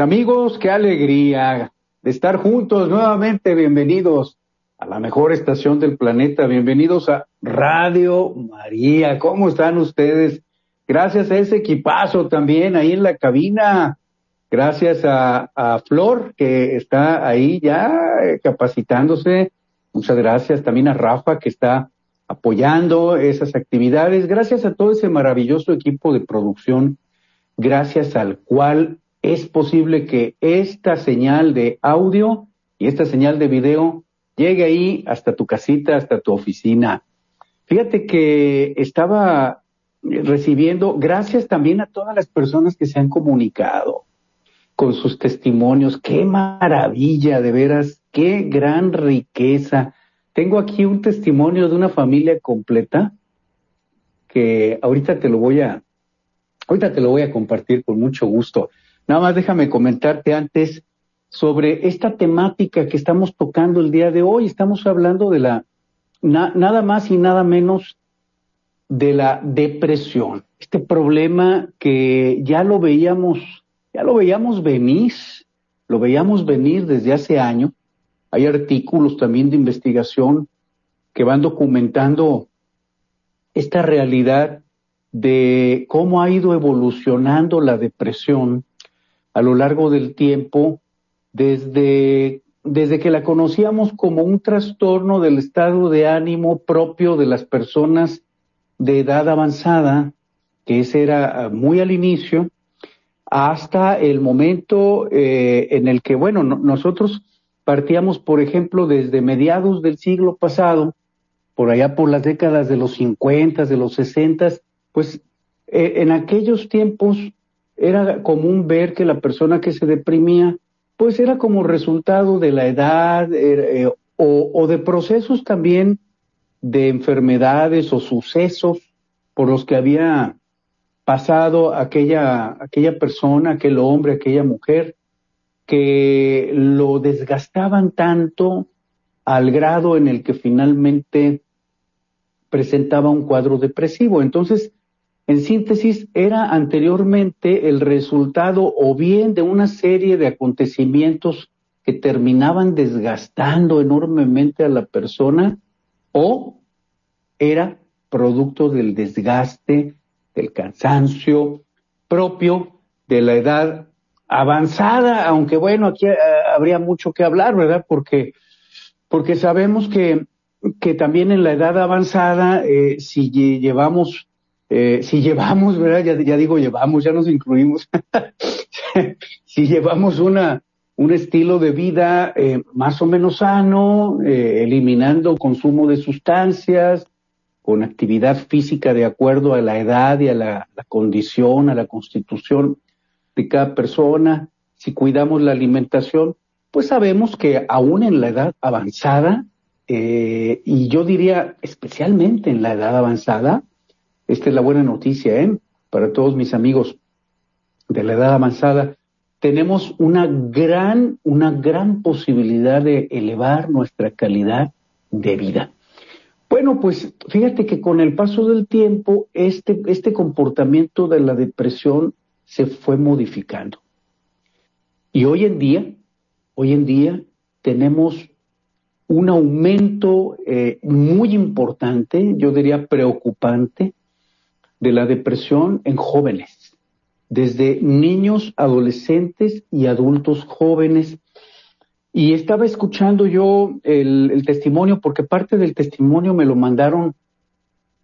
Amigos, qué alegría de estar juntos nuevamente. Bienvenidos a la mejor estación del planeta. Bienvenidos a Radio María. ¿Cómo están ustedes? Gracias a ese equipazo también ahí en la cabina. Gracias a, a Flor, que está ahí ya capacitándose. Muchas gracias también a Rafa, que está apoyando esas actividades. Gracias a todo ese maravilloso equipo de producción, gracias al cual es posible que esta señal de audio y esta señal de video llegue ahí hasta tu casita, hasta tu oficina. Fíjate que estaba recibiendo, gracias también a todas las personas que se han comunicado con sus testimonios. Qué maravilla, de veras, qué gran riqueza. Tengo aquí un testimonio de una familia completa que ahorita te lo voy a, ahorita te lo voy a compartir con mucho gusto. Nada más déjame comentarte antes sobre esta temática que estamos tocando el día de hoy. Estamos hablando de la, nada más y nada menos de la depresión. Este problema que ya lo veíamos, ya lo veíamos venir, lo veíamos venir desde hace años. Hay artículos también de investigación que van documentando esta realidad de cómo ha ido evolucionando la depresión a lo largo del tiempo, desde, desde que la conocíamos como un trastorno del estado de ánimo propio de las personas de edad avanzada, que ese era muy al inicio, hasta el momento eh, en el que, bueno, nosotros partíamos, por ejemplo, desde mediados del siglo pasado, por allá por las décadas de los 50, de los 60, pues eh, en aquellos tiempos era común ver que la persona que se deprimía, pues era como resultado de la edad eh, eh, o, de procesos también de enfermedades o sucesos por los que había pasado aquella, aquella persona, aquel hombre, aquella mujer, que lo desgastaban tanto al grado en el que finalmente presentaba un cuadro depresivo. Entonces, en síntesis, era anteriormente el resultado o bien de una serie de acontecimientos que terminaban desgastando enormemente a la persona o era producto del desgaste, del cansancio propio de la edad avanzada, aunque bueno, aquí eh, habría mucho que hablar, ¿verdad? Porque, porque sabemos que, que también en la edad avanzada, eh, si llevamos eh, si llevamos, ¿verdad? Ya, digo llevamos, ya nos incluimos. si llevamos una, un estilo de vida eh, más o menos sano, eh, eliminando consumo de sustancias, con actividad física de acuerdo a la edad y a la, condición, a la constitución de cada persona, si cuidamos la alimentación, pues sabemos que aún en la edad avanzada, y yo diría especialmente en la edad avanzada, esta es la buena noticia, ¿eh? Para todos mis amigos de la edad avanzada. Tenemos una gran, una gran posibilidad de elevar nuestra calidad de vida. Bueno, pues fíjate que con el paso del tiempo, este, este comportamiento de la depresión se fue modificando. Y hoy en día, hoy en día tenemos un aumento eh, muy importante, yo diría preocupante, de la depresión en jóvenes, desde niños, adolescentes y adultos jóvenes. Y estaba escuchando yo el, testimonio, porque parte del testimonio me lo mandaron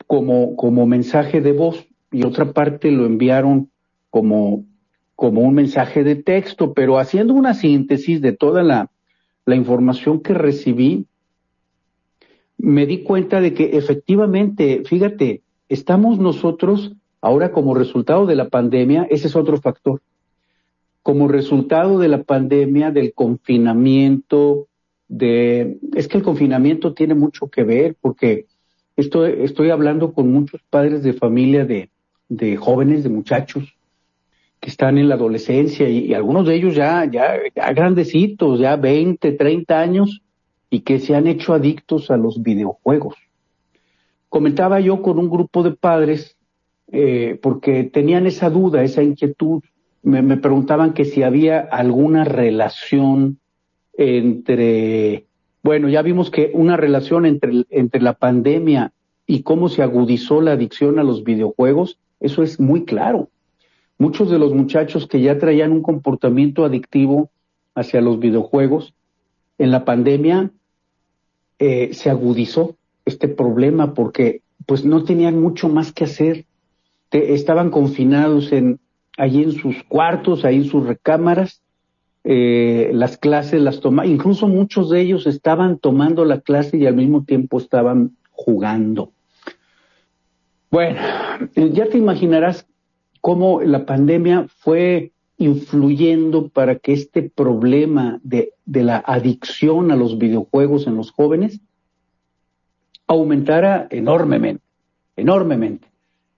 como, como mensaje de voz. y otra parte lo enviaron como, como un mensaje de texto, pero haciendo una síntesis de toda la, la información que recibí, me di cuenta de que efectivamente, fíjate, estamos nosotros ahora como resultado de la pandemia, ese es otro factor, como resultado de la pandemia, del confinamiento, de, es que el confinamiento tiene mucho que ver porque estoy, estoy hablando con muchos padres de familia de, jóvenes, de muchachos que están en la adolescencia y, algunos de ellos ya, ya, ya grandecitos, ya 20, 30 años y que se han hecho adictos a los videojuegos. Comentaba yo con un grupo de padres eh, porque tenían esa duda, esa inquietud. Me, preguntaban que si había alguna relación entre, bueno, ya vimos que una relación entre, entre la pandemia y cómo se agudizó la adicción a los videojuegos, eso es muy claro. Muchos de los muchachos que ya traían un comportamiento adictivo hacia los videojuegos, en la pandemia eh, se agudizó este problema porque pues no tenían mucho más que hacer. estaban confinados en, allí en sus cuartos, ahí en sus recámaras, eh, las clases las tomaban, incluso muchos de ellos estaban tomando la clase y al mismo tiempo estaban jugando. Bueno, ya te imaginarás cómo la pandemia fue influyendo para que este problema de, de la adicción a los videojuegos en los jóvenes aumentara enormemente, enormemente.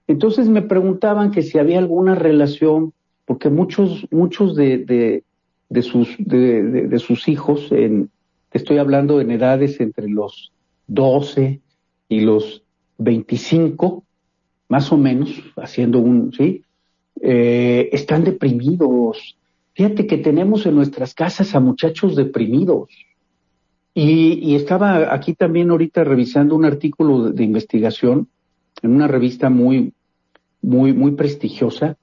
Entonces me preguntaban que si había alguna relación, porque muchos, muchos de, de, sus, de, sus hijos, en, estoy hablando en edades entre los 12 y los 25, más o menos, haciendo un, ¿sí? Eh, están deprimidos. Fíjate que tenemos en nuestras casas a muchachos deprimidos. Y, y, estaba aquí también ahorita revisando un artículo de, investigación en una revista muy, muy, muy prestigiosa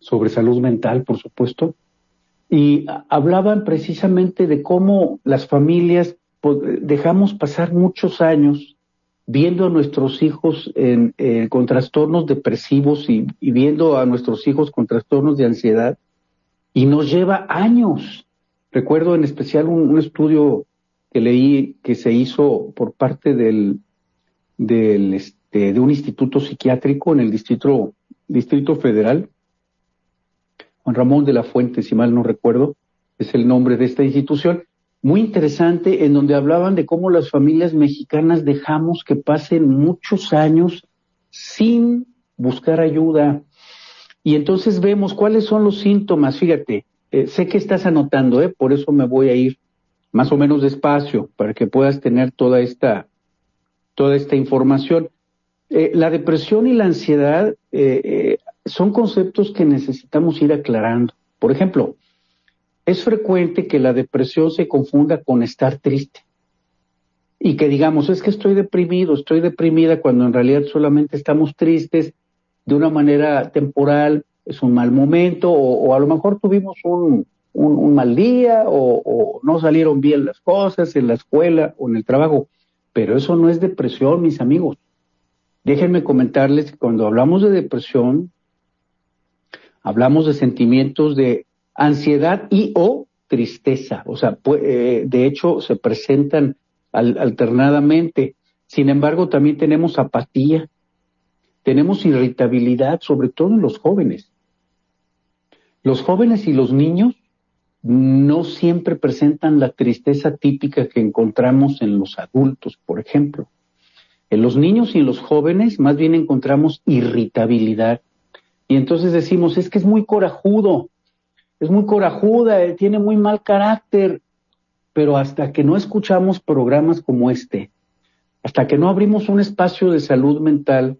sobre salud mental, por supuesto, y hablaban precisamente de cómo las familias pues, dejamos pasar muchos años viendo a nuestros hijos en, con trastornos depresivos y, viendo a nuestros hijos con trastornos de ansiedad, y nos lleva años. Recuerdo en especial un, estudio que leí que se hizo por parte del, del este, de un instituto psiquiátrico en el distrito, distrito federal, Juan Ramón de la Fuente, si mal no recuerdo, es el nombre de esta institución, muy interesante en donde hablaban de cómo las familias mexicanas dejamos que pasen muchos años sin buscar ayuda. Y entonces vemos cuáles son los síntomas. Fíjate, eh, sé que estás anotando, ¿eh? por eso me voy a ir más o menos despacio para que puedas tener toda esta, toda esta información. Eh, la depresión y la ansiedad eh, son conceptos que necesitamos ir aclarando. Por ejemplo, es frecuente que la depresión se confunda con estar triste. Y que digamos, es que estoy deprimido, estoy deprimida, cuando en realidad solamente estamos tristes de una manera temporal, es un mal momento, o, a lo mejor tuvimos un, un, mal día, o, no salieron bien las cosas en la escuela o en el trabajo. Pero eso no es depresión, mis amigos. Déjenme comentarles que cuando hablamos de depresión, hablamos de sentimientos de ansiedad y o tristeza. O sea, eh, de hecho se presentan alternadamente. Sin embargo, también tenemos apatía, tenemos irritabilidad, sobre todo en los jóvenes. Los jóvenes y los niños no siempre presentan la tristeza típica que encontramos en los adultos, por ejemplo. En los niños y en los jóvenes más bien encontramos irritabilidad. Y entonces decimos, es que es muy corajudo, es muy corajuda, eh, tiene muy mal carácter, pero hasta que no escuchamos programas como este, hasta que no abrimos un espacio de salud mental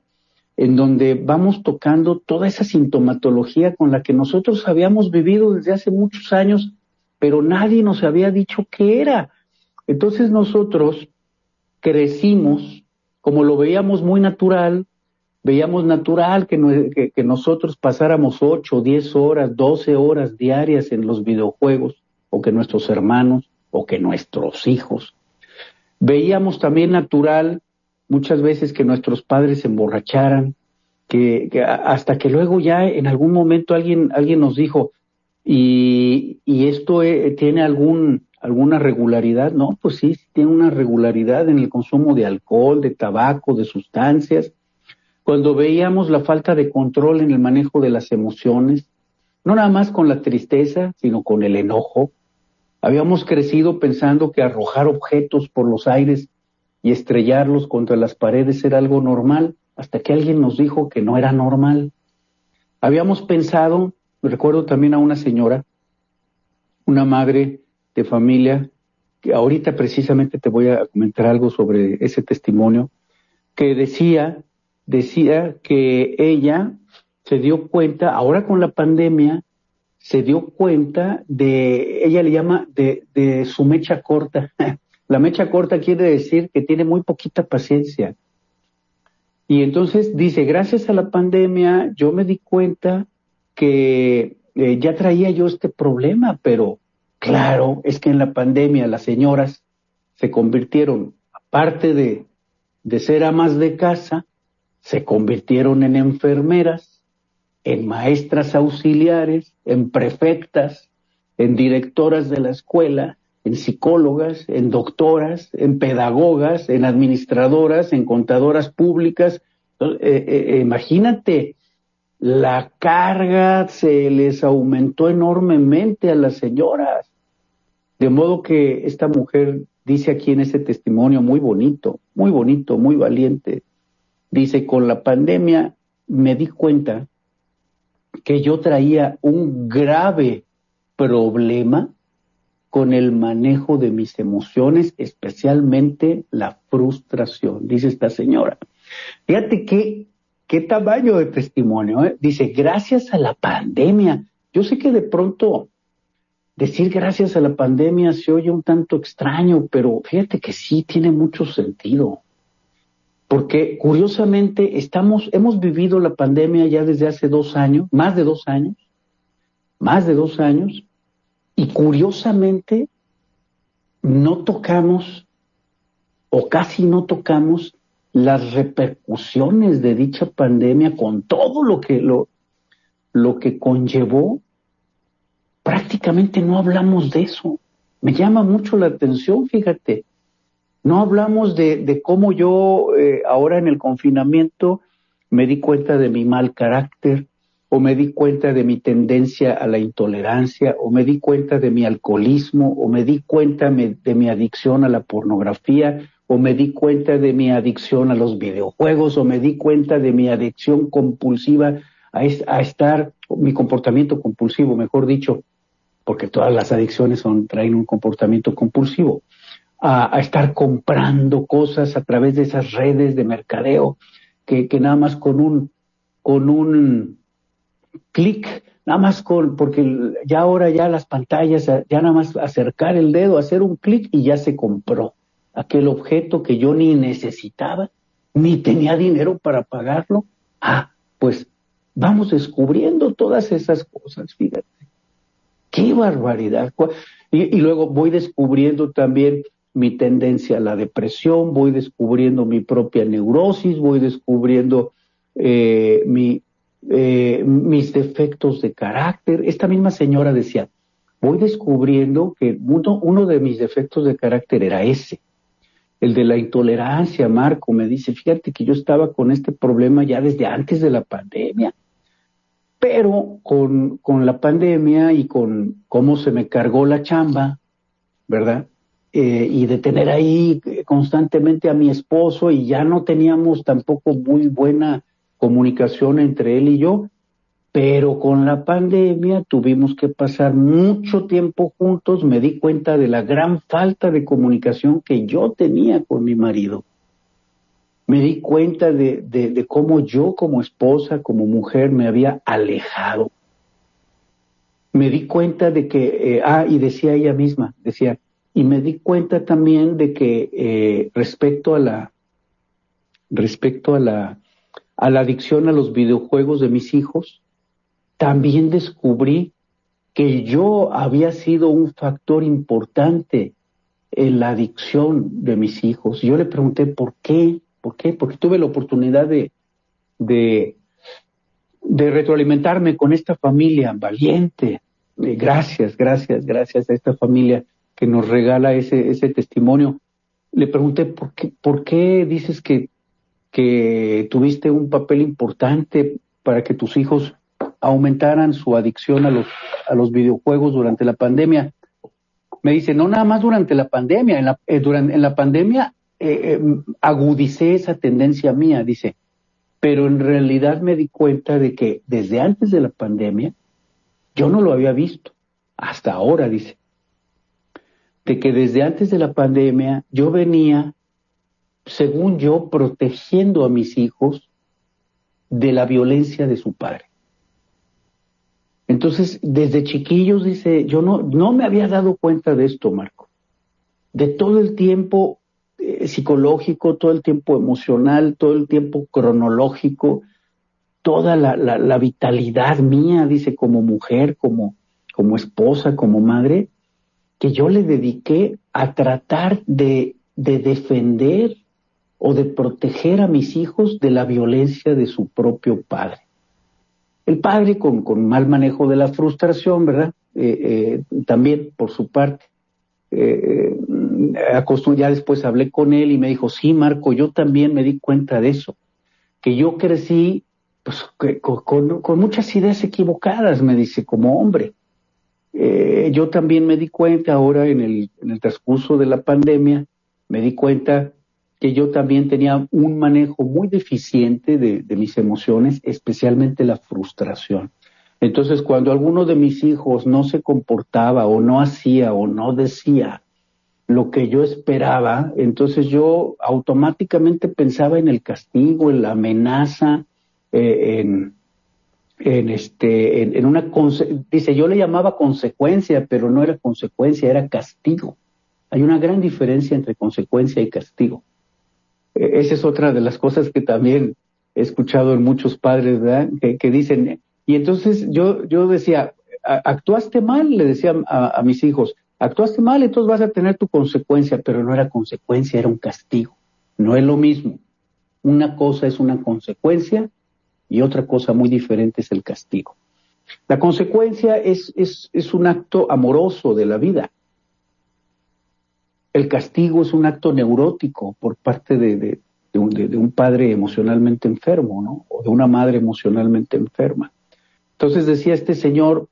en donde vamos tocando toda esa sintomatología con la que nosotros habíamos vivido desde hace muchos años, pero nadie nos había dicho qué era. Entonces nosotros crecimos, como lo veíamos muy natural, veíamos natural que, que, nosotros pasáramos ocho, diez horas, doce horas diarias en los videojuegos, o que nuestros hermanos, o que nuestros hijos. Veíamos también natural muchas veces que nuestros padres se emborracharan, que, hasta que luego ya en algún momento alguien, alguien nos dijo, y, y esto eh, tiene algún, alguna regularidad, no, pues sí, tiene una regularidad en el consumo de alcohol, de tabaco, de sustancias. Cuando veíamos la falta de control en el manejo de las emociones, no nada más con la tristeza, sino con el enojo. Habíamos crecido pensando que arrojar objetos por los aires y estrellarlos contra las paredes era algo normal, hasta que alguien nos dijo que no era normal. Habíamos pensado, recuerdo también a una señora, una madre de familia, que ahorita precisamente te voy a comentar algo sobre ese testimonio, que decía, decía que ella se dio cuenta, ahora con la pandemia, se dio cuenta de, ella le llama de, de su mecha corta. la mecha corta quiere decir que tiene muy poquita paciencia. Y entonces dice, gracias a la pandemia yo me di cuenta que eh, ya traía yo este problema, pero Claro, es que en la pandemia las señoras se convirtieron, aparte de, de ser amas de casa, se convirtieron en enfermeras, en maestras auxiliares, en prefectas, en directoras de la escuela, en psicólogas, en doctoras, en pedagogas, en administradoras, en contadoras públicas. Eh, eh, eh, imagínate, la carga se les aumentó enormemente a las señoras. De modo que esta mujer dice aquí en ese testimonio muy bonito, muy bonito, muy valiente, dice, con la pandemia me di cuenta que yo traía un grave problema con el manejo de mis emociones, especialmente la frustración, dice esta señora. Fíjate qué, qué tamaño de testimonio. ¿eh? Dice, gracias a la pandemia, yo sé que de pronto decir gracias a la pandemia se oye un tanto extraño, pero fíjate que sí tiene mucho sentido. Porque curiosamente estamos, hemos vivido la pandemia ya desde hace dos años, más de dos años, más de dos años, y curiosamente no tocamos o casi no tocamos las repercusiones de dicha pandemia con todo lo que lo, lo que conllevó prácticamente no hablamos de eso. Me llama mucho la atención, fíjate. No hablamos de, cómo yo eh, ahora en el confinamiento me di cuenta de mi mal carácter, o me di cuenta de mi tendencia a la intolerancia, o me di cuenta de mi alcoholismo, o me di cuenta de mi adicción a la pornografía, o me di cuenta de mi adicción a los videojuegos, o me di cuenta de mi adicción compulsiva a, estar, mi comportamiento compulsivo, mejor dicho, porque todas las adicciones traen un comportamiento compulsivo, a, estar comprando cosas a través de esas redes de mercadeo, que, que nada más con un, con un clic, nada más con, porque ya ahora ya las pantallas, ya nada más acercar el dedo, hacer un clic y ya se compró aquel objeto que yo ni necesitaba, ni tenía dinero para pagarlo. Ah, pues vamos descubriendo todas esas cosas, fíjate. ¡Qué barbaridad! Y, luego voy descubriendo también mi tendencia a la depresión, voy descubriendo mi propia neurosis, voy descubriendo eh, mi, eh, mis defectos de carácter. Esta misma señora decía, voy descubriendo que uno, uno de mis defectos de carácter era ese, el de la intolerancia, Marco, me dice, fíjate que yo estaba con este problema ya desde antes de la pandemia. Pero con, con la pandemia y con cómo se me cargó la chamba, ¿verdad? Eh, y de tener ahí constantemente a mi esposo y ya no teníamos tampoco muy buena comunicación entre él y yo, pero con la pandemia tuvimos que pasar mucho tiempo juntos, me di cuenta de la gran falta de comunicación que yo tenía con mi marido me di cuenta de, cómo yo como esposa, como mujer, me había alejado. Me di cuenta de que, eh, ah, y decía ella misma, decía, y me di cuenta también de que eh, respecto a la, respecto a la, a la adicción a los videojuegos de mis hijos, también descubrí que yo había sido un factor importante en la adicción de mis hijos. Yo le pregunté por qué, ¿Por qué? Porque tuve la oportunidad de, de, de retroalimentarme con esta familia valiente. Eh, gracias, gracias, gracias a esta familia que nos regala ese, ese testimonio. Le pregunté, ¿por qué, por qué dices que, que tuviste un papel importante para que tus hijos aumentaran su adicción a los, a los videojuegos durante la pandemia? Me dice, no nada más durante la pandemia, en la, eh, durante, en la pandemia eh, agudicé esa tendencia mía, dice, pero en realidad me di cuenta de que desde antes de la pandemia yo no lo había visto, hasta ahora dice, de que desde antes de la pandemia yo venía, según yo, protegiendo a mis hijos de la violencia de su padre. Entonces, desde chiquillos, dice, yo no, no me había dado cuenta de esto, Marco. De todo el tiempo eh, psicológico, todo el tiempo emocional, todo el tiempo cronológico, toda la, la, vitalidad mía, dice, como mujer, como, como esposa, como madre, que yo le dediqué a tratar de, de defender o de proteger a mis hijos de la violencia de su propio padre. El padre con, mal manejo de la frustración, ¿verdad? Eh, eh, también por su parte. Eh, ya después hablé con él y me dijo, sí, Marco, yo también me di cuenta de eso, que yo crecí pues, con, muchas ideas equivocadas, me dice, como hombre. Eh, yo también me di cuenta ahora en el, en el transcurso de la pandemia, me di cuenta que yo también tenía un manejo muy deficiente de, mis emociones, especialmente la frustración. Entonces, cuando alguno de mis hijos no se comportaba o no hacía o no decía lo que yo esperaba, entonces yo automáticamente pensaba en el castigo, en la amenaza, eh, en, en, este, en, una, dice, yo le llamaba consecuencia, pero no era consecuencia, era castigo. Hay una gran diferencia entre consecuencia y castigo. E, esa es otra de las cosas que también he escuchado en muchos padres, ¿verdad? Que, dicen, y entonces yo, yo decía, actuaste mal, le decía a mis hijos, Actuaste mal, entonces vas a tener tu consecuencia, pero no era consecuencia, era un castigo. No es lo mismo. Una cosa es una consecuencia y otra cosa muy diferente es el castigo. La consecuencia es, es, es un acto amoroso de la vida. El castigo es un acto neurótico por parte de, un, padre emocionalmente enfermo, ¿no? O de una madre emocionalmente enferma. Entonces decía este señor,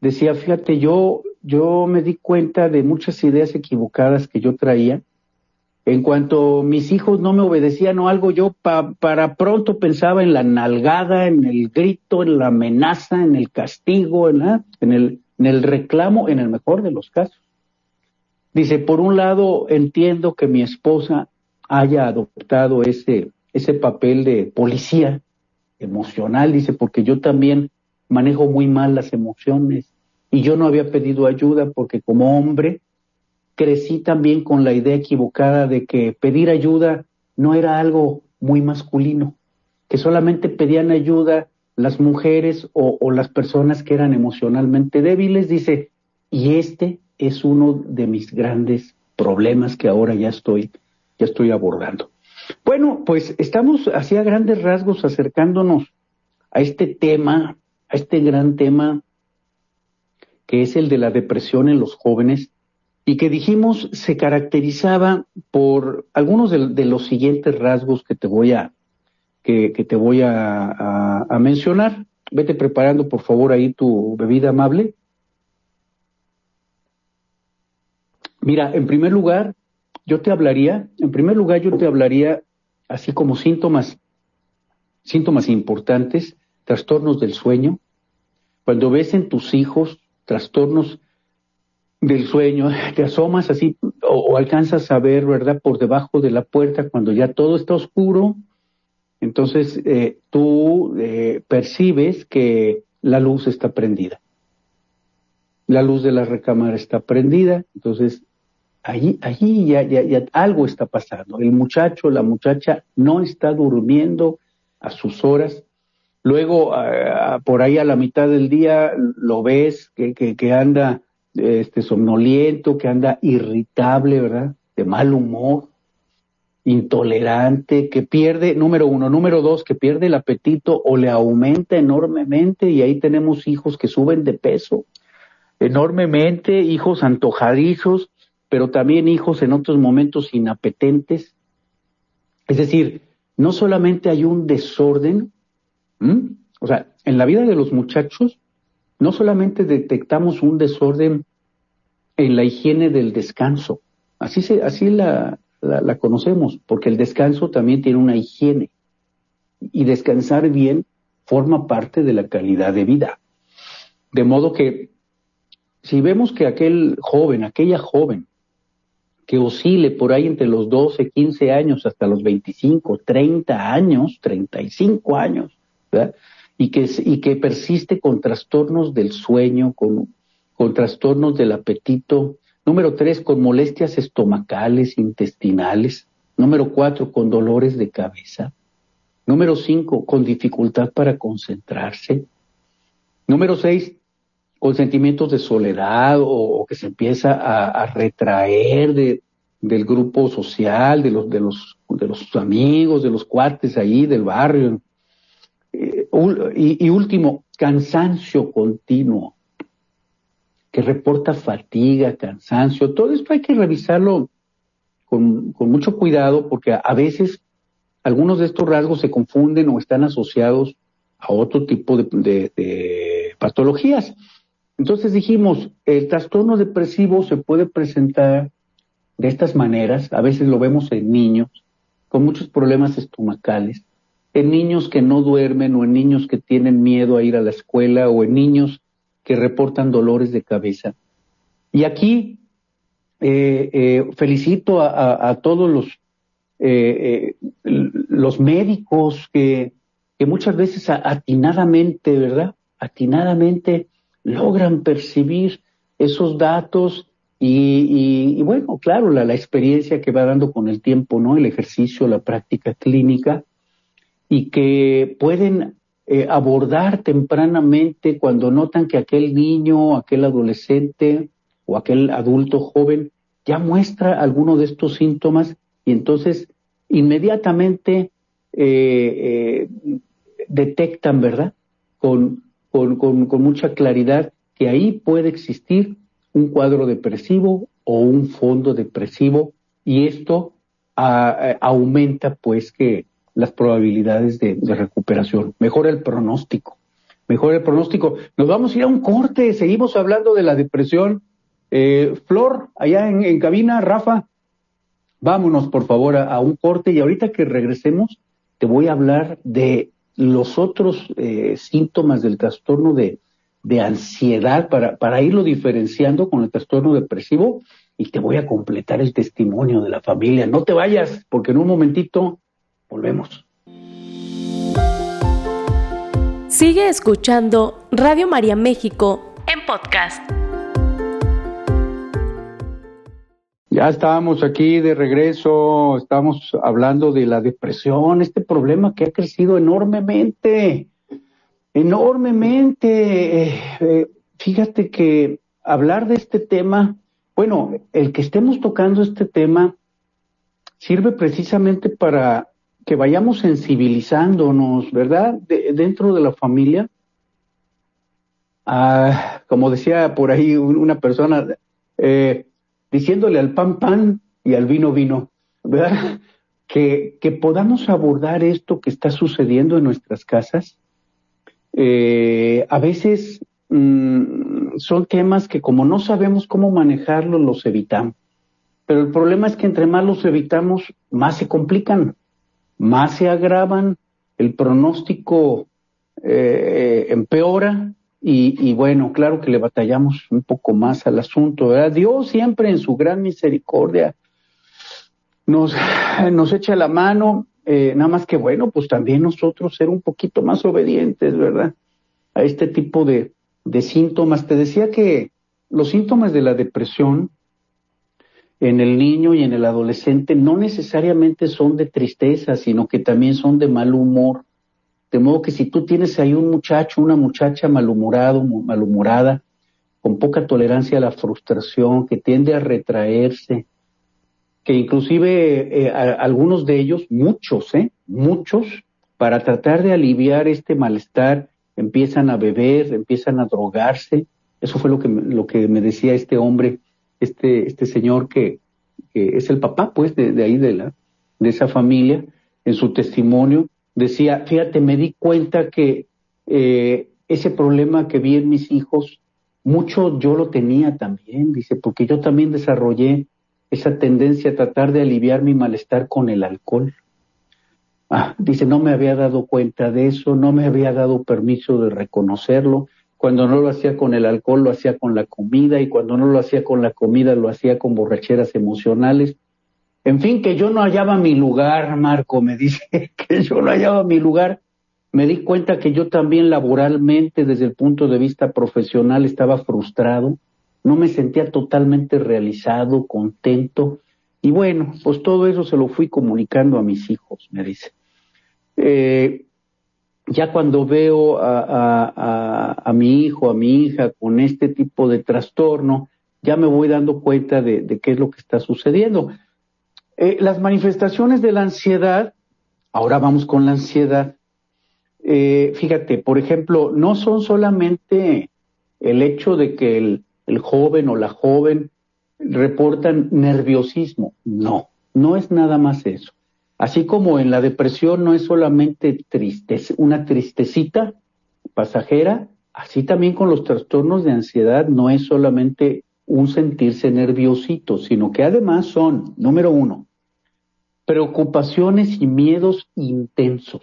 decía, fíjate, yo yo me di cuenta de muchas ideas equivocadas que yo traía. En cuanto mis hijos no me obedecían o algo, yo para pronto pensaba en la nalgada, en el grito, en la amenaza, en el castigo, en, el, en el reclamo, en el mejor de los casos. Dice, por un lado, entiendo que mi esposa haya adoptado ese, ese papel de policía emocional, dice, porque yo también manejo muy mal las emociones y yo no había pedido ayuda porque como hombre crecí también con la idea equivocada de que pedir ayuda no era algo muy masculino, que solamente pedían ayuda las mujeres o, las personas que eran emocionalmente débiles, dice, y este es uno de mis grandes problemas que ahora ya estoy, ya estoy abordando. Bueno, pues estamos así a grandes rasgos acercándonos a este tema, a este gran tema que es el de la depresión en los jóvenes, y que dijimos se caracterizaba por algunos de, los siguientes rasgos que te voy a, que, te voy a, mencionar. Vete preparando, por favor, ahí tu bebida amable. Mira, en primer lugar, yo te hablaría, en primer lugar, yo te hablaría así como síntomas, síntomas importantes, trastornos del sueño. Cuando ves en tus hijos trastornos del sueño, te asomas así o, alcanzas a ver, ¿verdad?, por debajo de la puerta cuando ya todo está oscuro, entonces eh, tú eh, percibes que la luz está prendida. La luz de la recámara está prendida, entonces allí, allí ya, ya, ya algo está pasando. El muchacho, la muchacha no está durmiendo a sus horas Luego, por ahí a la mitad del día, lo ves que, que, anda este, somnoliento, que anda irritable, ¿verdad? De mal humor. intolerante, que pierde, número uno, número dos, que pierde el apetito o le aumenta enormemente y ahí tenemos hijos que suben de peso enormemente, hijos antojadizos, pero también hijos en otros momentos inapetentes. Es decir, no solamente hay un desorden, o sea, en la vida de los muchachos, no solamente detectamos un desorden en la higiene del descanso, así, se, así la, la, conocemos, porque el descanso también tiene una higiene y descansar bien forma parte de la calidad de vida. De modo que si vemos que aquel joven, aquella joven, que oscile por ahí entre los 12, 15 años hasta los 25, 30 años, 35 años, ¿verdad? Y que, y que persiste con trastornos del sueño, con, con trastornos del apetito, Número tres, con molestias estomacales, intestinales. Número cuatro, con dolores de cabeza. Número cinco, con dificultad para concentrarse. Número seis, con sentimientos de soledad o, que se empieza a, retraer de, del grupo social, de los, de, los, de los amigos, de los cuates ahí, del barrio. Eh, y último, cansancio continuo que reporta fatiga, cansancio, todo esto hay que revisarlo con, mucho cuidado porque a, veces algunos de estos rasgos se confunden o están asociados a otro tipo de patologías. Entonces dijimos, el trastorno depresivo se puede presentar de estas maneras, a veces lo vemos en niños con muchos problemas estomacales, en niños que no duermen o en niños que tienen miedo a ir a la escuela o en niños que reportan dolores de cabeza. Y aquí eh, eh, felicito a, todos los, eh, los médicos que, que muchas veces atinadamente, ¿verdad? Atinadamente logran percibir esos datos y, bueno, claro, la, experiencia que va dando con el tiempo, ¿no? El ejercicio, la práctica clínica y que pueden eh, abordar tempranamente cuando notan que aquel niño, aquel adolescente o aquel adulto joven ya muestra alguno de estos síntomas y entonces inmediatamente eh, eh, detectan, ¿verdad? Con, con, con, mucha claridad que ahí puede existir un cuadro depresivo o un fondo depresivo y esto aumenta pues que las probabilidades de, recuperación, mejora el pronóstico, mejora el pronóstico. Nos vamos a ir a un corte, seguimos hablando de la depresión. Eh, Flor, allá en, cabina, Rafa, vámonos por favor a, un corte y ahorita que regresemos te voy a hablar de los otros eh, síntomas del trastorno de, ansiedad para irlo diferenciando con el trastorno depresivo y te voy a completar el testimonio de la familia. No te vayas, porque en un momentito Volvemos. Sigue escuchando Radio María México en podcast. Ya estábamos aquí de regreso, estamos hablando de la depresión, este problema que ha crecido enormemente, enormemente. Eh, eh, fíjate que hablar de este tema, bueno, el que estemos tocando este tema sirve precisamente para que vayamos sensibilizándonos, ¿verdad? dentro de la familia. Ah, como decía por ahí una persona, eh, diciéndole al pan pan y al vino vino, ¿verdad? Que, que podamos abordar esto que está sucediendo en nuestras casas. Eh, a veces mm, son temas que como no sabemos cómo manejarlos, los evitamos. Pero el problema es que entre más los evitamos, más se complican más se agravan, el pronóstico eh, empeora y, bueno, claro que le batallamos un poco más al asunto, ¿verdad? Dios siempre en su gran misericordia nos, nos echa la mano, eh, nada más que bueno, pues también nosotros ser un poquito más obedientes, ¿verdad? A este tipo de, de síntomas. Te decía que los síntomas de la depresión en el niño y en el adolescente no necesariamente son de tristeza, sino que también son de mal humor. De modo que si tú tienes ahí un muchacho, una muchacha malhumorado, malhumorada, con poca tolerancia a la frustración, que tiende a retraerse, que inclusive eh, algunos de ellos, muchos, ¿eh? Muchos, para tratar de aliviar este malestar, empiezan a beber, empiezan a drogarse. Eso fue lo que, lo que me decía este hombre, este, este señor que, que es el papá, pues, de, ahí, de, la, de esa familia, en su testimonio, decía, fíjate, me di cuenta que eh, ese problema que vi en mis hijos, mucho yo lo tenía también, dice, porque yo también desarrollé esa tendencia a tratar de aliviar mi malestar con el alcohol. Ah, dice, no me había dado cuenta de eso, no me había dado permiso de reconocerlo. Cuando no lo hacía con el alcohol, lo hacía con la comida y cuando no lo hacía con la comida, lo hacía con borracheras emocionales. En fin, que yo no hallaba mi lugar, Marco, me dice que yo no hallaba mi lugar. Me di cuenta que yo también laboralmente, desde el punto de vista profesional, estaba frustrado no me sentía totalmente realizado, contento. Y bueno, pues todo eso se lo fui comunicando a mis hijos, me dice. Eh, ya cuando veo a, mi hijo, a mi hija con este tipo de trastorno, ya me voy dando cuenta de, qué es lo que está sucediendo. Eh, las manifestaciones de la ansiedad, ahora vamos con la ansiedad. Eh, fíjate, por ejemplo, no son solamente el hecho de que el, el joven o la joven reportan nerviosismo. No, no es nada más eso. Así como en la depresión no es solamente tristeza, una tristecita pasajera, así también con los trastornos de ansiedad no es solamente un sentirse nerviosito, sino que además son, número uno, preocupaciones y miedos intensos.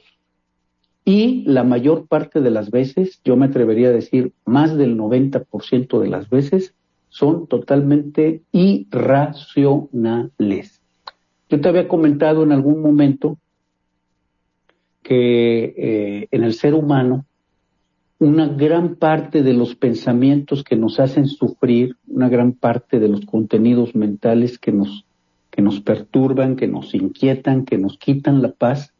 Y la mayor parte de las veces, yo me atrevería a decir más del 90% de las veces, son totalmente irracionales. Yo te había comentado en algún momento que eh, en el ser humano una gran parte de los pensamientos que nos hacen sufrir, una gran parte de los contenidos mentales que nos, que nos perturban, que nos inquietan, que nos quitan la paz,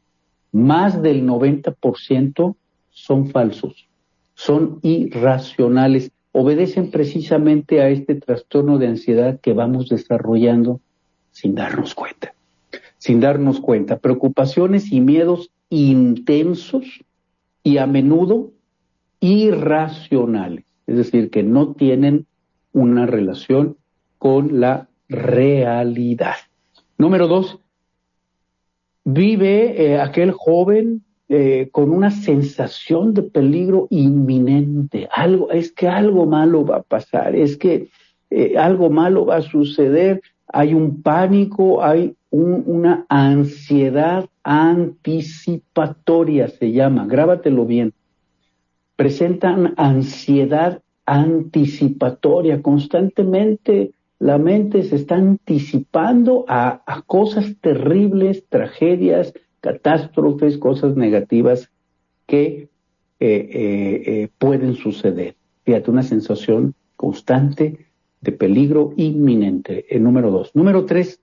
más del 90% son falsos, son irracionales, obedecen precisamente a este trastorno de ansiedad que vamos desarrollando sin darnos cuenta, sin darnos cuenta. Preocupaciones y miedos intensos y a menudo irracionales, es decir, que no tienen una relación con la realidad. Número dos, vive eh, aquel joven eh, con una sensación de peligro inminente. Algo, es que algo malo va a pasar, es que eh, algo malo va a suceder. Hay un pánico, hay una ansiedad anticipatoria, se llama. Grábatelo bien. Presentan ansiedad anticipatoria constantemente la mente se está anticipando a, cosas terribles, tragedias, catástrofes, cosas negativas que eh, eh, eh, pueden suceder. Fíjate, una sensación constante de peligro inminente. Número dos. Número tres,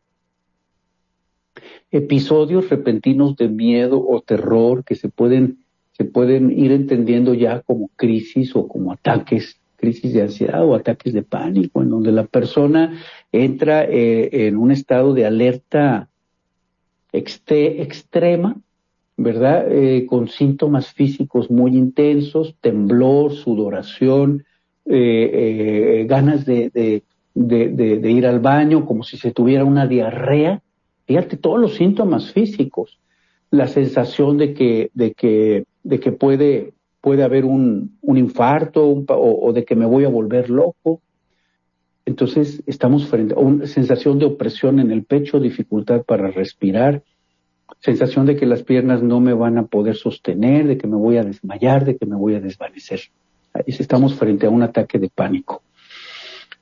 episodios repentinos de miedo o terror que se pueden, se pueden ir entendiendo ya como crisis o como ataques crisis de ansiedad o ataques de pánico, en donde la persona entra eh, en un estado de alerta extrema, ¿verdad? Eh, con síntomas físicos muy intensos, temblor, sudoración, eh, ganas de, ir al baño, como si se tuviera una diarrea. Fíjate, todos los síntomas físicos, la sensación de que, de que puede puede haber un, infarto o, de que me voy a volver loco. Entonces estamos frente a una sensación de opresión en el pecho, dificultad para respirar, sensación de que las piernas no me van a poder sostener, de que me voy a desmayar, de que me voy a desvanecer. Estamos frente a un ataque de pánico.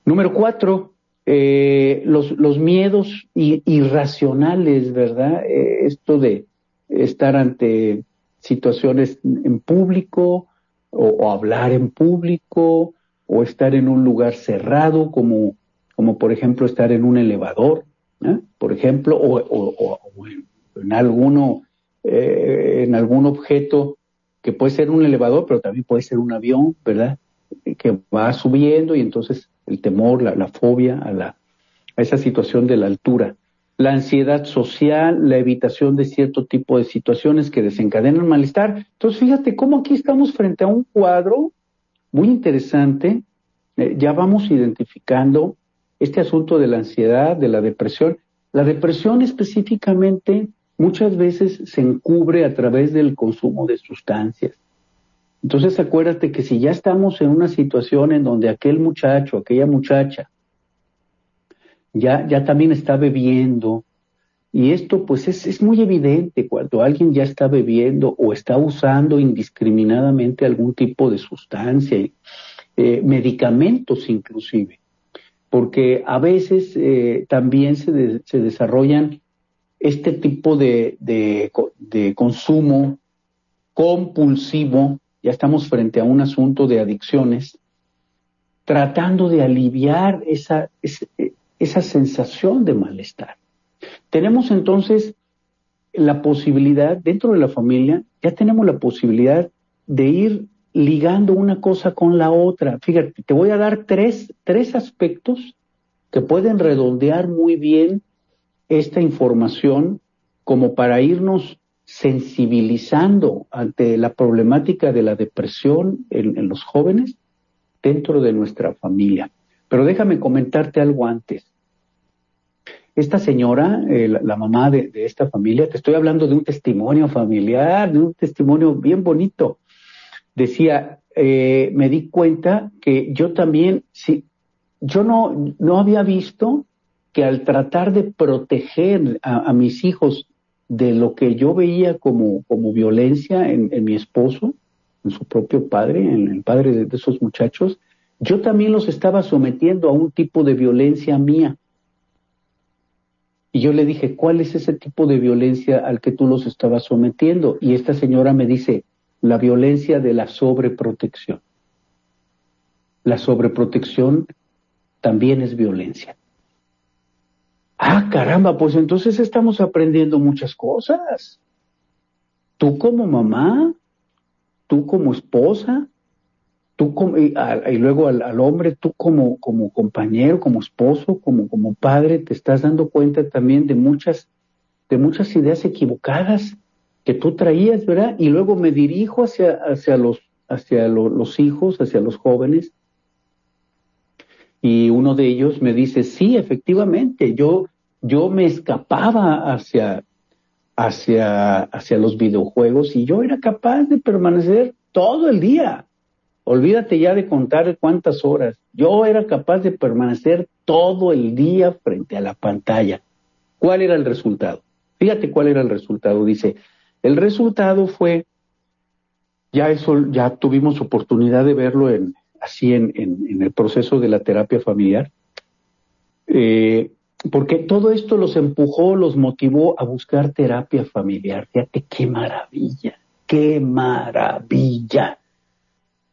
Número cuatro, eh, los, miedos irracionales, ¿verdad? Eh, esto de estar ante situaciones en público o, hablar en público o estar en un lugar cerrado como, como por ejemplo estar en un elevador, por ejemplo, o, en, alguno, eh, en algún objeto que puede ser un elevador, pero también puede ser un avión, ¿verdad? Que va subiendo y entonces el temor, la, fobia a, la, a esa situación de la altura. La ansiedad social, la evitación de cierto tipo de situaciones que desencadenan malestar. Entonces, fíjate cómo aquí estamos frente a un cuadro muy interesante. Eh, ya vamos identificando este asunto de la ansiedad, de la depresión. La depresión específicamente muchas veces se encubre a través del consumo de sustancias. Entonces acuérdate que si ya estamos en una situación en donde aquel muchacho, aquella muchacha, ya, ya también está bebiendo, y esto pues es, es, muy evidente cuando alguien ya está bebiendo o está usando indiscriminadamente algún tipo de sustancia, eh, medicamentos inclusive, porque a veces eh, también se, se, desarrollan este tipo de, de, de consumo compulsivo, ya estamos frente a un asunto de adicciones, tratando de aliviar esa, esa, esa sensación de malestar. Tenemos entonces la posibilidad, dentro de la familia, ya tenemos la posibilidad de ir ligando una cosa con la otra. Fíjate, te voy a dar tres, tres aspectos que pueden redondear muy bien esta información como para irnos sensibilizando ante la problemática de la depresión en, en los jóvenes dentro de nuestra familia. Pero déjame comentarte algo antes. Esta señora, eh, la, mamá de, esta familia, te estoy hablando de un testimonio familiar, de un testimonio bien bonito. Decía, eh, me di cuenta que yo también, sí, yo no, no había visto que al tratar de proteger a, mis hijos de lo que yo veía como, como violencia en, mi esposo, en su propio padre, en el padre de esos muchachos, yo también los estaba sometiendo a un tipo de violencia mía. Y yo le dije, ¿cuál es ese tipo de violencia al que tú los estabas sometiendo? Y esta señora me dice, la violencia de la sobreprotección. La sobreprotección también es violencia. Ah, caramba, pues entonces estamos aprendiendo muchas cosas. Tú como mamá, tú como esposa, tú como, y, luego al, hombre, tú como, como compañero, como esposo, como, como padre, te estás dando cuenta también de muchas, de muchas ideas equivocadas que tú traías, ¿verdad? Y luego me dirijo hacia, hacia los, hacia los hijos, hacia los jóvenes. Y uno de ellos me dice, sí, efectivamente, yo, yo me escapaba hacia, hacia, hacia los videojuegos y yo era capaz de permanecer todo el día Olvídate ya de contar cuántas horas. Yo era capaz de permanecer todo el día frente a la pantalla. ¿Cuál era el resultado? Fíjate cuál era el resultado. Dice, el resultado fue, ya eso, ya tuvimos oportunidad de verlo en, así en, en, el proceso de la terapia familiar, eh, porque todo esto los empujó, los motivó a buscar terapia familiar. Fíjate qué maravilla, qué maravilla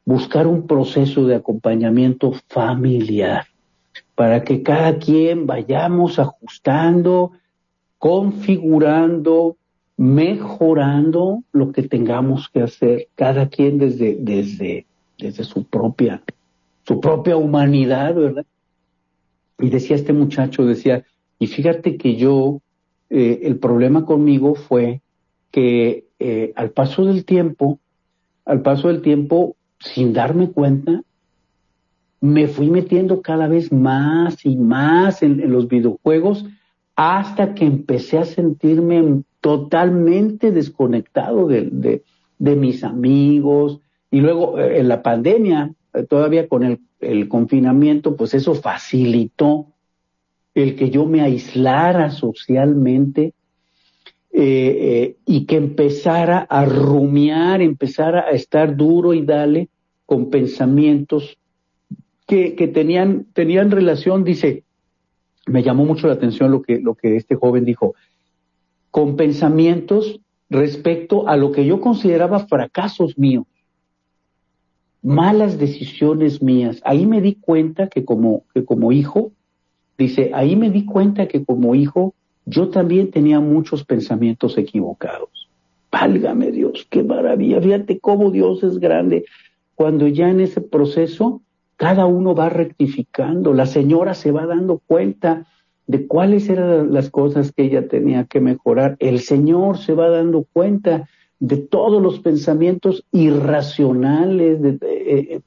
buscar un proceso de acompañamiento familiar para que cada quien vayamos ajustando, configurando, mejorando lo que tengamos que hacer, cada quien desde, desde, desde su propia, su propia humanidad, ¿verdad? Y decía este muchacho, decía, y fíjate que yo, eh, el problema conmigo fue que eh, al paso del tiempo, al paso del tiempo, sin darme cuenta, me fui metiendo cada vez más y más en, los videojuegos hasta que empecé a sentirme totalmente desconectado de, mis amigos. Y luego eh, en la pandemia, eh, todavía con el, confinamiento, pues eso facilitó el que yo me aislara socialmente eh, y que empezara a rumiar, empezara a estar duro y dale con pensamientos que, tenían, tenían relación, dice, me llamó mucho la atención lo que, lo que este joven dijo, con pensamientos respecto a lo que yo consideraba fracasos míos, malas decisiones mías. Ahí me di cuenta que como, que como hijo, dice, ahí me di cuenta que como hijo yo también tenía muchos pensamientos equivocados. Válgame Dios, qué maravilla, fíjate cómo Dios es grande cuando ya en ese proceso cada uno va rectificando, la señora se va dando cuenta de cuáles eran las cosas que ella tenía que mejorar. El Señor se va dando cuenta de todos los pensamientos irracionales eh,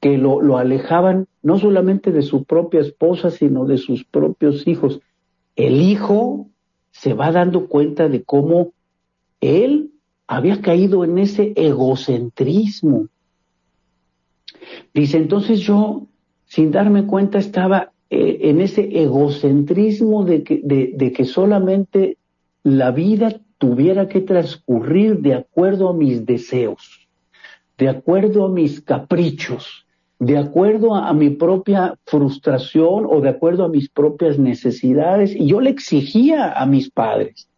que lo, lo, alejaban no solamente de su propia esposa, sino de sus propios hijos. El hijo se va dando cuenta de cómo él había caído en ese egocentrismo. Dice, entonces yo, sin darme cuenta, estaba eh, en ese egocentrismo de que, de que solamente la vida tuviera que transcurrir de acuerdo a mis deseos, de acuerdo a mis caprichos, de acuerdo a, mi propia frustración o de acuerdo a mis propias necesidades. Y yo le exigía a mis padres,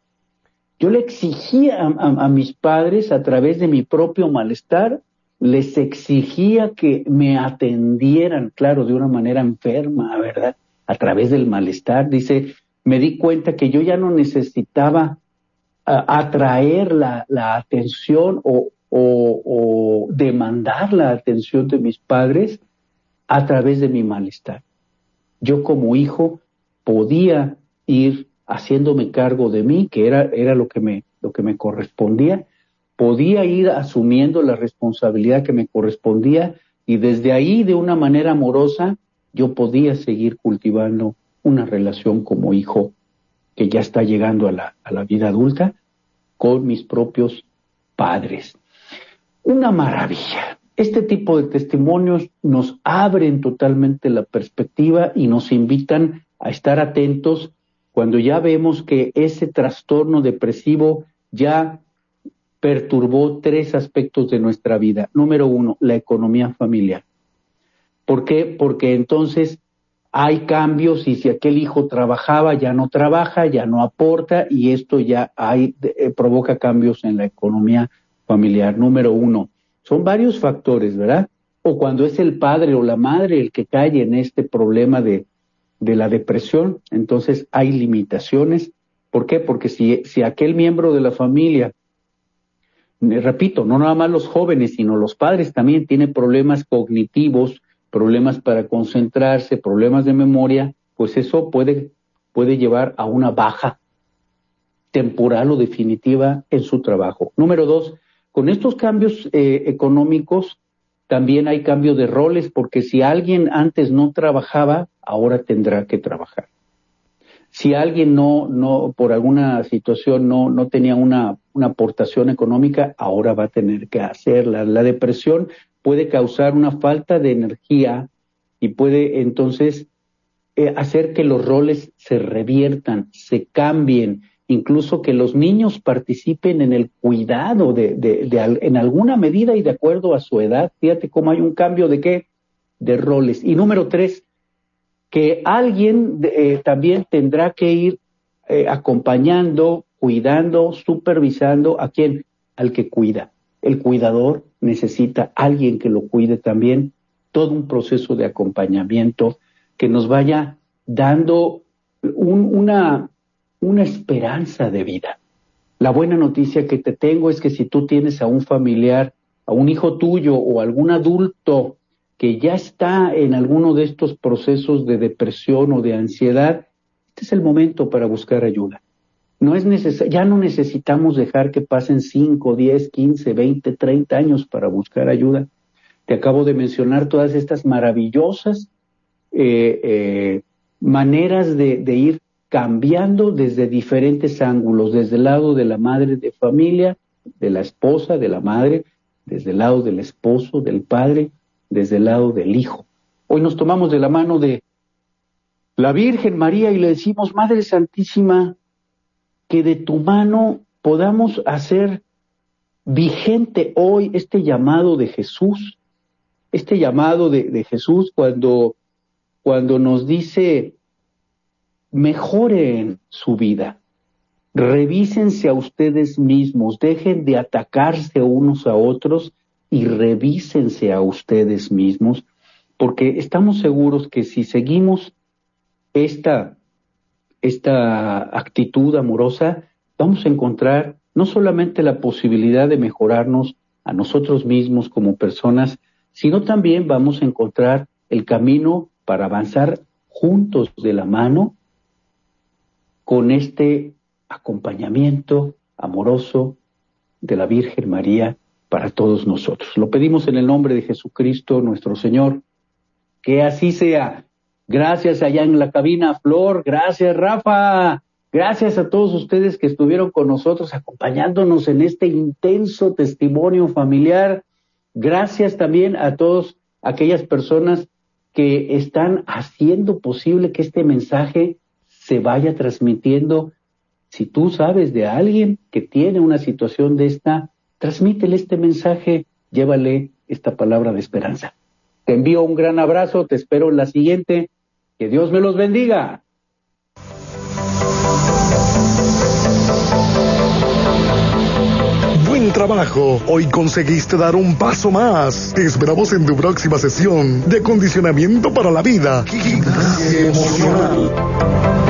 yo le exigía a, mis padres a través de mi propio malestar, les exigía que me atendieran, claro, de una manera enferma, ¿verdad? A través del malestar. Dice, me di cuenta que yo ya no necesitaba atraer la, atención o, demandar la atención de mis padres a través de mi malestar. Yo como hijo podía ir haciéndome cargo de mí, que era, era lo, que me, lo que me correspondía, podía ir asumiendo la responsabilidad que me correspondía y desde ahí, de una manera amorosa, yo podía seguir cultivando una relación como hijo que ya está llegando a la, a la vida adulta con mis propios padres. Una maravilla. Este tipo de testimonios nos abren totalmente la perspectiva y nos invitan a estar atentos cuando ya vemos que ese trastorno depresivo ya perturbó tres aspectos de nuestra vida. Número uno, la economía familiar. ¿Por qué? Porque entonces hay cambios y si aquel hijo trabajaba ya no trabaja, ya no aporta y esto ya hay, eh, provoca cambios en la economía familiar. Número uno, son varios factores, ¿verdad? O cuando es el padre o la madre el que cae en este problema de, la depresión, entonces hay limitaciones. ¿Por qué? Porque si aquel miembro de la familia, repito, no nada más los jóvenes, sino los padres también tienen problemas cognitivos, problemas para concentrarse, problemas de memoria, pues eso puede, puede llevar a una baja temporal o definitiva en su trabajo. Número dos, con estos cambios eh, económicos también hay cambio de roles, porque si alguien antes no trabajaba, ahora tendrá que trabajar. Si alguien no, no, por alguna situación no, no tenía una, una aportación económica, ahora va a tener que hacerla. La depresión puede causar una falta de energía y puede entonces eh, hacer que los roles se reviertan, se cambien, incluso que los niños participen en el cuidado de, en alguna medida y de acuerdo a su edad. Fíjate cómo hay un cambio de qué? De roles. Y número tres, que alguien eh, también tendrá que ir eh, acompañando, cuidando, supervisando a quien, al que cuida. El cuidador necesita alguien que lo cuide también, todo un proceso de acompañamiento que nos vaya dando una, una esperanza de vida. La buena noticia que te tengo es que si tú tienes a un familiar, a un hijo tuyo o algún adulto que ya está en alguno de estos procesos de depresión o de ansiedad, este es el momento para buscar ayuda. No es ya no necesitamos dejar que pasen 5, 10, 15, 20, 30 años para buscar ayuda. Te acabo de mencionar todas estas maravillosas eh, eh, maneras de, de ir cambiando desde diferentes ángulos, desde el lado de la madre de familia, de la esposa, de la madre, desde el lado del esposo, del padre, desde el lado del hijo. Hoy nos tomamos de la mano de la Virgen María y le decimos, Madre Santísima, que de tu mano podamos hacer vigente hoy este llamado de Jesús, este llamado de, Jesús cuando, cuando nos dice, mejoren su vida, revísense a ustedes mismos, dejen de atacarse unos a otros y revísense a ustedes mismos, porque estamos seguros que si seguimos esta esta actitud amorosa, vamos a encontrar no solamente la posibilidad de mejorarnos a nosotros mismos como personas, sino también vamos a encontrar el camino para avanzar juntos de la mano con este acompañamiento amoroso de la Virgen María para todos nosotros. Lo pedimos en el nombre de Jesucristo nuestro Señor. Que así sea. Gracias allá en la cabina, Flor. Gracias, Rafa. Gracias a todos ustedes que estuvieron con nosotros acompañándonos en este intenso testimonio familiar. Gracias también a todas aquellas personas que están haciendo posible que este mensaje se vaya transmitiendo. Si tú sabes de alguien que tiene una situación de esta, transmítele este mensaje, llévale esta palabra de esperanza. Te envío un gran abrazo, te espero en la siguiente. Que Dios me los bendiga. Buen trabajo. Hoy conseguiste dar un paso más. Te esperamos en tu próxima sesión de acondicionamiento para la vida. Gimnasia emocional.